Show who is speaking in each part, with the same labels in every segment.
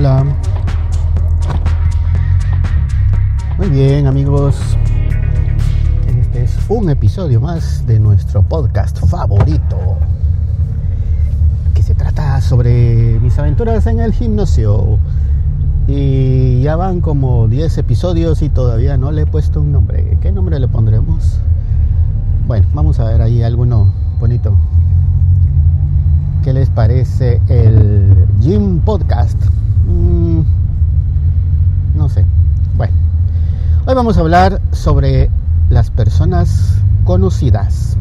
Speaker 1: hola. Muy bien amigos, este es un episodio más de nuestro podcast favorito, que se trata sobre mis aventuras en el gimnasio. Y ya van como 10 episodios y todavía no le he puesto un nombre. ¿Qué nombre le pondremos? Bueno, vamos a ver ahí alguno bonito. ¿Qué les parece el Gym Podcast? Mm, no sé. Bueno, hoy vamos a hablar sobre las personas conocidas.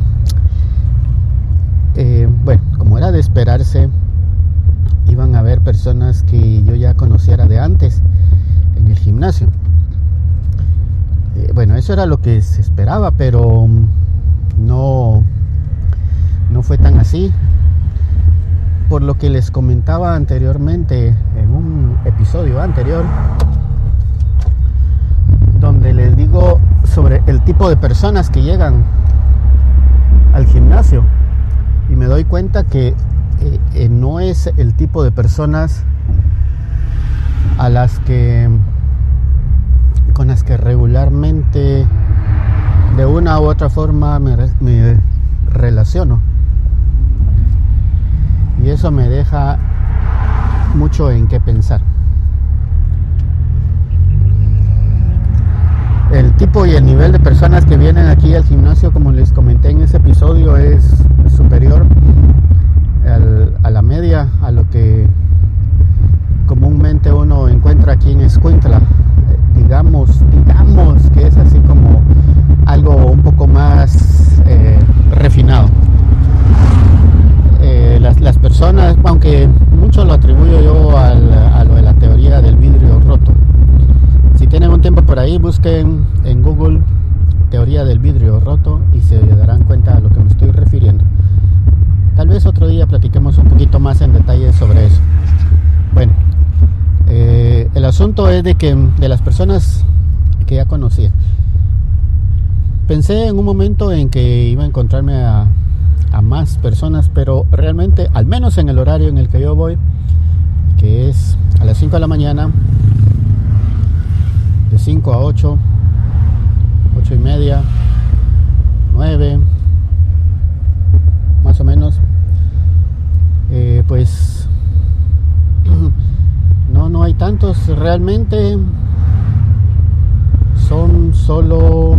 Speaker 1: Eh, bueno, como era de esperarse, iban a haber personas que yo ya conociera de antes en el gimnasio. Eh, bueno, eso era lo que se esperaba, pero no, no fue tan así por lo que les comentaba anteriormente en un episodio anterior, donde les digo sobre el tipo de personas que llegan al gimnasio. Y me doy cuenta que eh, eh, no es el tipo de personas a las que con las que regularmente de una u otra forma me, me relaciono y eso me deja mucho en qué pensar. El tipo y el nivel de personas que vienen aquí al gimnasio, como les comenté en ese episodio, es superior a la media, a lo que comúnmente uno encuentra aquí en Escuintla. digamos, digamos que es así como algo un poco más eh, refinado las, personas, aunque mucho lo atribuyo yo a lo de la teoría del vidrio roto. Si tienen un tiempo por ahí, busquen en Google teoría del vidrio roto y se darán cuenta a lo que me estoy refiriendo. Tal vez otro día platiquemos un poquito más en detalle sobre eso. Bueno, eh, el asunto es de que de las personas que ya conocía, pensé en un momento en que iba a encontrarme a a más personas, pero realmente, al menos en el horario en el que yo voy, que es a las 5 de la mañana, de 5 a 8, 8 y media, 9, más o menos, eh, pues no, no hay tantos realmente, son solo,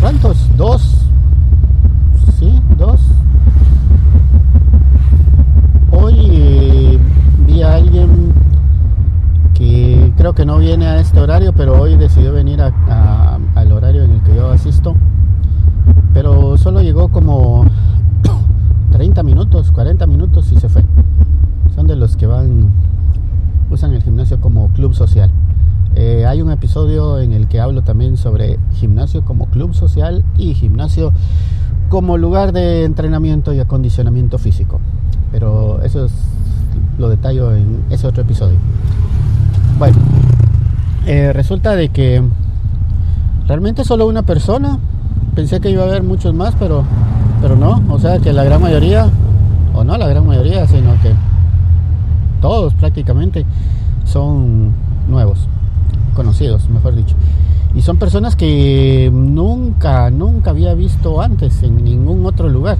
Speaker 1: ¿cuántos? Dos dos. Hoy eh, vi alguien que creo que no viene a este horario, pero hoy decidió venir al horario en el que yo asisto. Pero solo llegó como 30 minutos, 40 minutos y se fue. Son de los que van, usan el gimnasio como club social. Eh, hay un episodio en el que hablo también sobre gimnasio como club social y gimnasio como lugar de entrenamiento y acondicionamiento físico. Pero eso es lo detallo en ese otro episodio. Bueno, eh, resulta de que realmente solo una persona. Pensé que iba a haber muchos más, pero, pero no. O sea que la gran mayoría, o no la gran mayoría, sino que todos prácticamente son nuevos, conocidos, mejor dicho. Y son personas que nunca, nunca había visto antes en ningún otro lugar.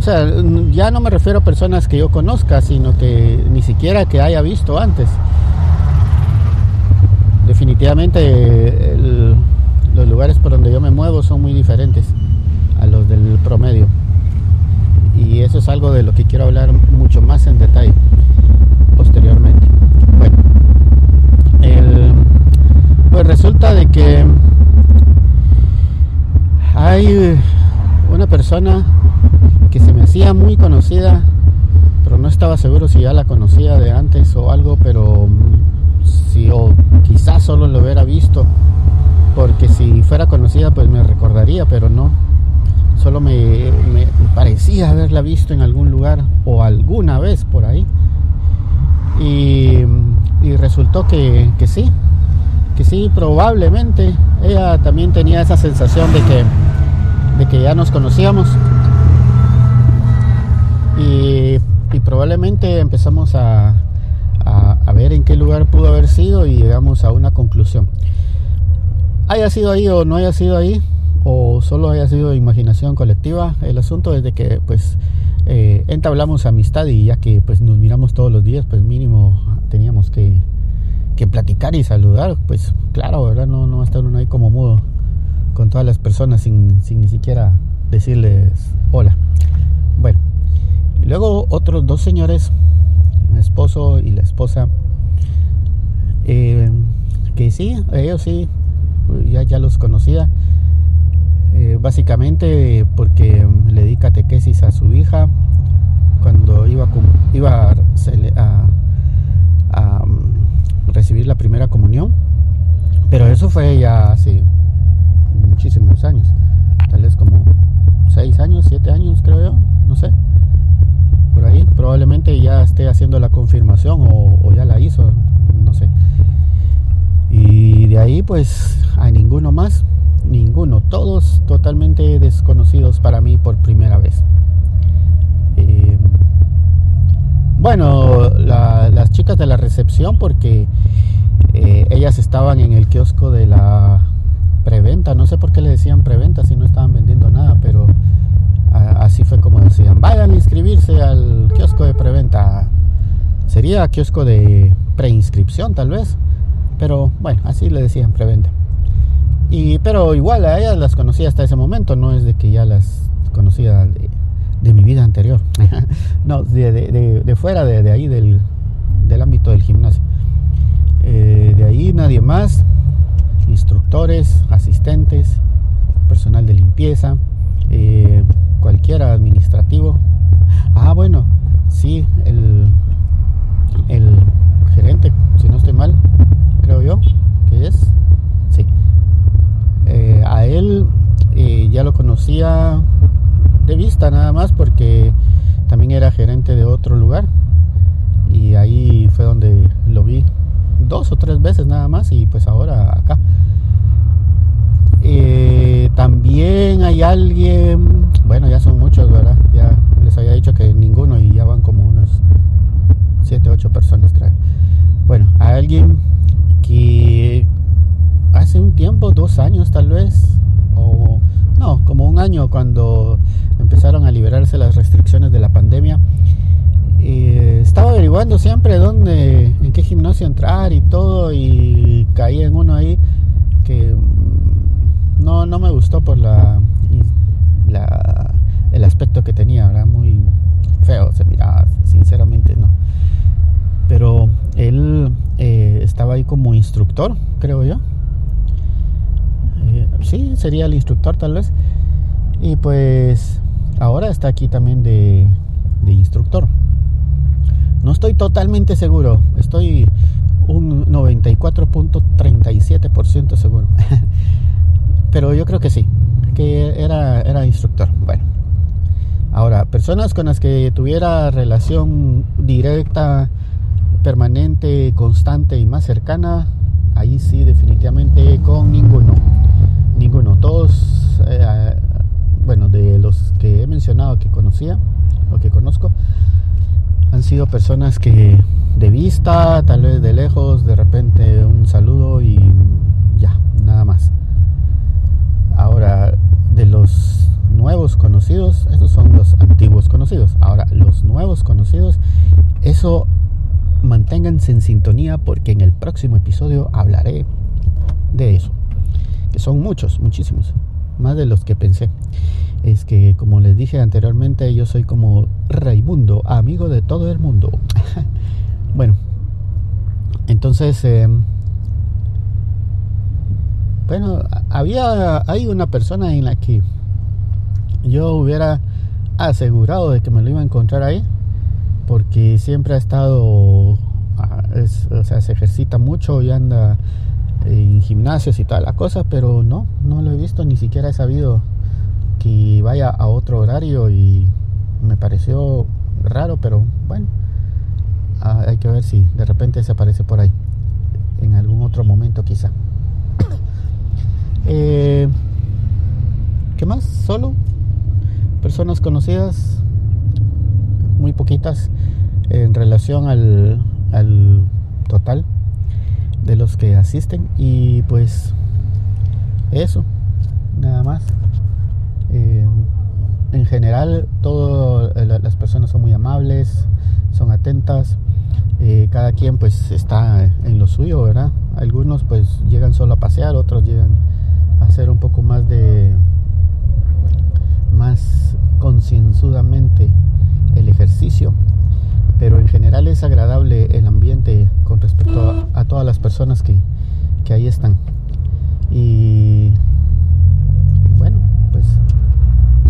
Speaker 1: O sea, ya no me refiero a personas que yo conozca, sino que ni siquiera que haya visto antes. Definitivamente los lugares por donde yo me muevo son muy diferentes a los del promedio. Y eso es algo de lo que quiero hablar mucho más en detalle posteriormente. Bueno, pues resulta de que hay una persona que se me hacía muy conocida, pero no estaba seguro si ya la conocía de antes o algo, pero si o quizás solo lo hubiera visto, porque si fuera conocida pues me recordaría, pero no. Solo me, parecía haberla visto en algún lugar o alguna vez por ahí. Y, resultó que, que sí, sí, probablemente ella también tenía esa sensación de que, de que ya nos conocíamos. Y, probablemente empezamos a, ver en qué lugar pudo haber sido y llegamos a una conclusión. Haya sido ahí o no haya sido ahí, o solo haya sido imaginación colectiva, el asunto es de que pues eh, entablamos amistad y ya que pues nos miramos todos los días, pues mínimo teníamos que, que platicar y saludar, pues claro, ¿verdad? No, no estar uno ahí como mudo con todas las personas sin, sin ni siquiera decirles hola. Luego otros dos señores, mi esposo y la esposa, eh, que sí, ellos sí, ya, ya los conocía, eh, básicamente porque le di catequesis a su hija cuando iba, a, a, mm, recibir la primera comunión, pero eso fue ya hace muchísimos años, tal vez como 6 años, 7 años creo yo, no sé, probablemente ya esté haciendo la confirmación o, ya la hizo, no sé. Y de ahí pues a ninguno más, ninguno, todos totalmente desconocidos para mí por primera vez. Eh, bueno, las chicas de la recepción porque eh, ellas estaban en el kiosco de la preventa, no sé por qué le decían preventa si no estaban vendiendo nada, pero así fue como decían, vayan a inscribirse al kiosco de preventa. Sería kiosco de preinscripción tal vez, pero bueno, así le decían preventa. Y, pero igual a ellas las conocía hasta ese momento, no es de que ya las conocía de, mi vida anterior, no, de, fuera de, ahí del, ámbito del gimnasio. Eh, de ahí nadie más, instructores, asistentes, personal de limpieza, eh, cualquiera administrativo. Ah, bueno, sí, el, el gerente, si no estoy mal, creo yo, que es, sí. Eh, a él eh, ya lo conocía de vista nada más porque también era gerente de otro lugar y ahí fue donde lo vi dos o tres veces nada más y pues ahora acá. Eh, también hay alguien, que ninguno y ya van como unos 7, 8 personas, creo. Bueno, hay alguien que hace un tiempo, dos años tal vez, o no, como un año cuando empezaron a liberarse las restricciones de la pandemia, eh, estaba averiguando siempre dónde, en qué gimnasio entrar y todo, y caí en uno ahí que no, no me gustó por la, el aspecto que tenía, Pero él eh, estaba ahí como instructor, creo yo. Eh, sí, sería el instructor tal vez. Y pues ahora está aquí también de, de instructor. No estoy totalmente seguro, estoy un 94.37% seguro. Pero yo creo que sí, que era, era instructor. Bueno, ahora, personas con las que tuviera relación directa, permanente, constante y más cercana, ahí sí definitivamente con ninguno. Ninguno. Todos, eh, bueno, de los que he mencionado que conocía o que conozco, han sido personas que de vista, tal vez de lejos, de repente un saludo y ya, nada más. Ahora, de los nuevos conocidos, esos son los antiguos conocidos. Ahora, los nuevos conocidos, eso manténganse en sintonía porque en el próximo episodio hablaré de eso. Que son muchos, muchísimos, más de los que pensé. Es que, como les dije anteriormente, yo soy como Raimundo, amigo de todo el mundo. bueno, entonces... Eh, bueno, había, hay una persona en la que yo hubiera asegurado de que me lo iba a encontrar ahí, porque siempre ha estado, ah, o sea, se ejercita mucho y anda en gimnasios y toda la cosa, pero no, no lo he visto, ni siquiera he sabido que vaya a otro horario y me pareció raro, pero bueno, ah, hay que ver si de repente se aparece por ahí, en algún otro momento quizá. Eh, ¿Qué más? Solo personas conocidas, muy poquitas en relación al, total de los que asisten y pues eso, nada más. Eh, en general, todas las personas son muy amables, son atentas. Eh, cada quien pues está en lo suyo, ¿verdad? Algunos pues llegan solo a pasear, otros llegan a hacer un poco más de más concienzudamente el ejercicio pero en general es agradable el ambiente con respecto a, todas las personas que, que ahí están. Y bueno pues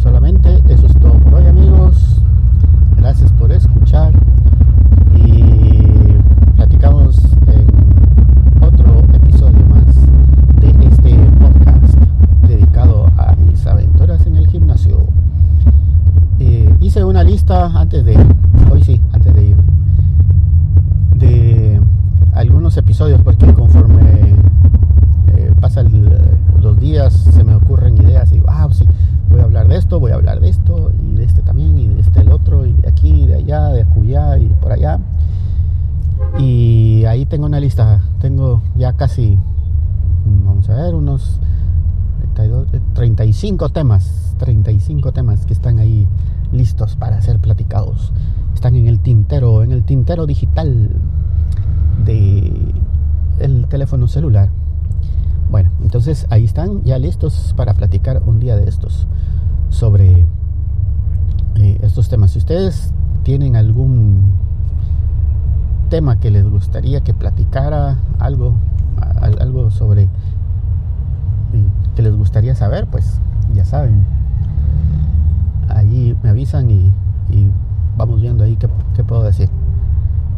Speaker 1: solamente eso es todo por hoy amigos gracias por escuchar y platicamos en otro episodio más de este podcast dedicado a mis aventuras en el gimnasio eh, hice una lista antes de hoy sí antes de ir de algunos episodios porque conforme eh, pasan los días se me ocurren ideas y digo, ah sí voy a hablar de esto voy a hablar de esto y de este también y de este el otro y de aquí de allá de acullá y por allá y ahí tengo una lista tengo ya casi vamos a ver unos 35 temas 35 temas que están ahí listos para ser platicados. Están en el tintero, en el tintero digital de el teléfono celular. Bueno, entonces ahí están ya listos para platicar un día de estos sobre eh, estos temas. Si ustedes tienen algún tema que les gustaría que platicara, algo, algo sobre eh, que les gustaría saber, pues ya saben, ahí me avisan y, vamos viendo ahí qué, puedo decir.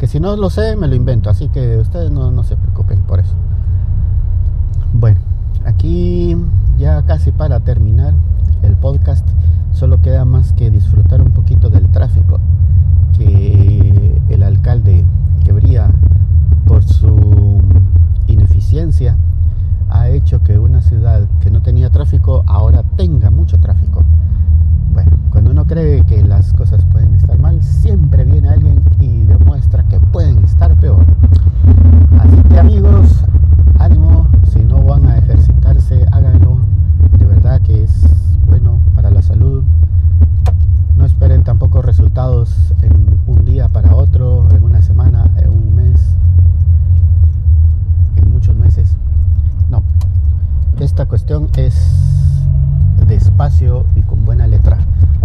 Speaker 1: Que si no lo sé, me lo invento, así que ustedes no se preocupen por eso. Bueno, aquí ya casi para terminar el podcast, solo queda más que disfrutar un poquito del tráfico que el alcalde por su ineficiencia ha hecho que una ciudad que no tenía tráfico ahora tenga mucho tráfico. Bueno, cuando uno cree que esta cuestión es despacio y con buena letra.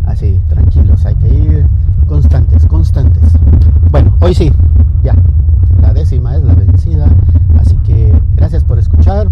Speaker 1: Así, tranquilos, hay que ir constantes, constantes. Bueno, hoy sí, ya. La décima es la vencida. Así que gracias por escuchar.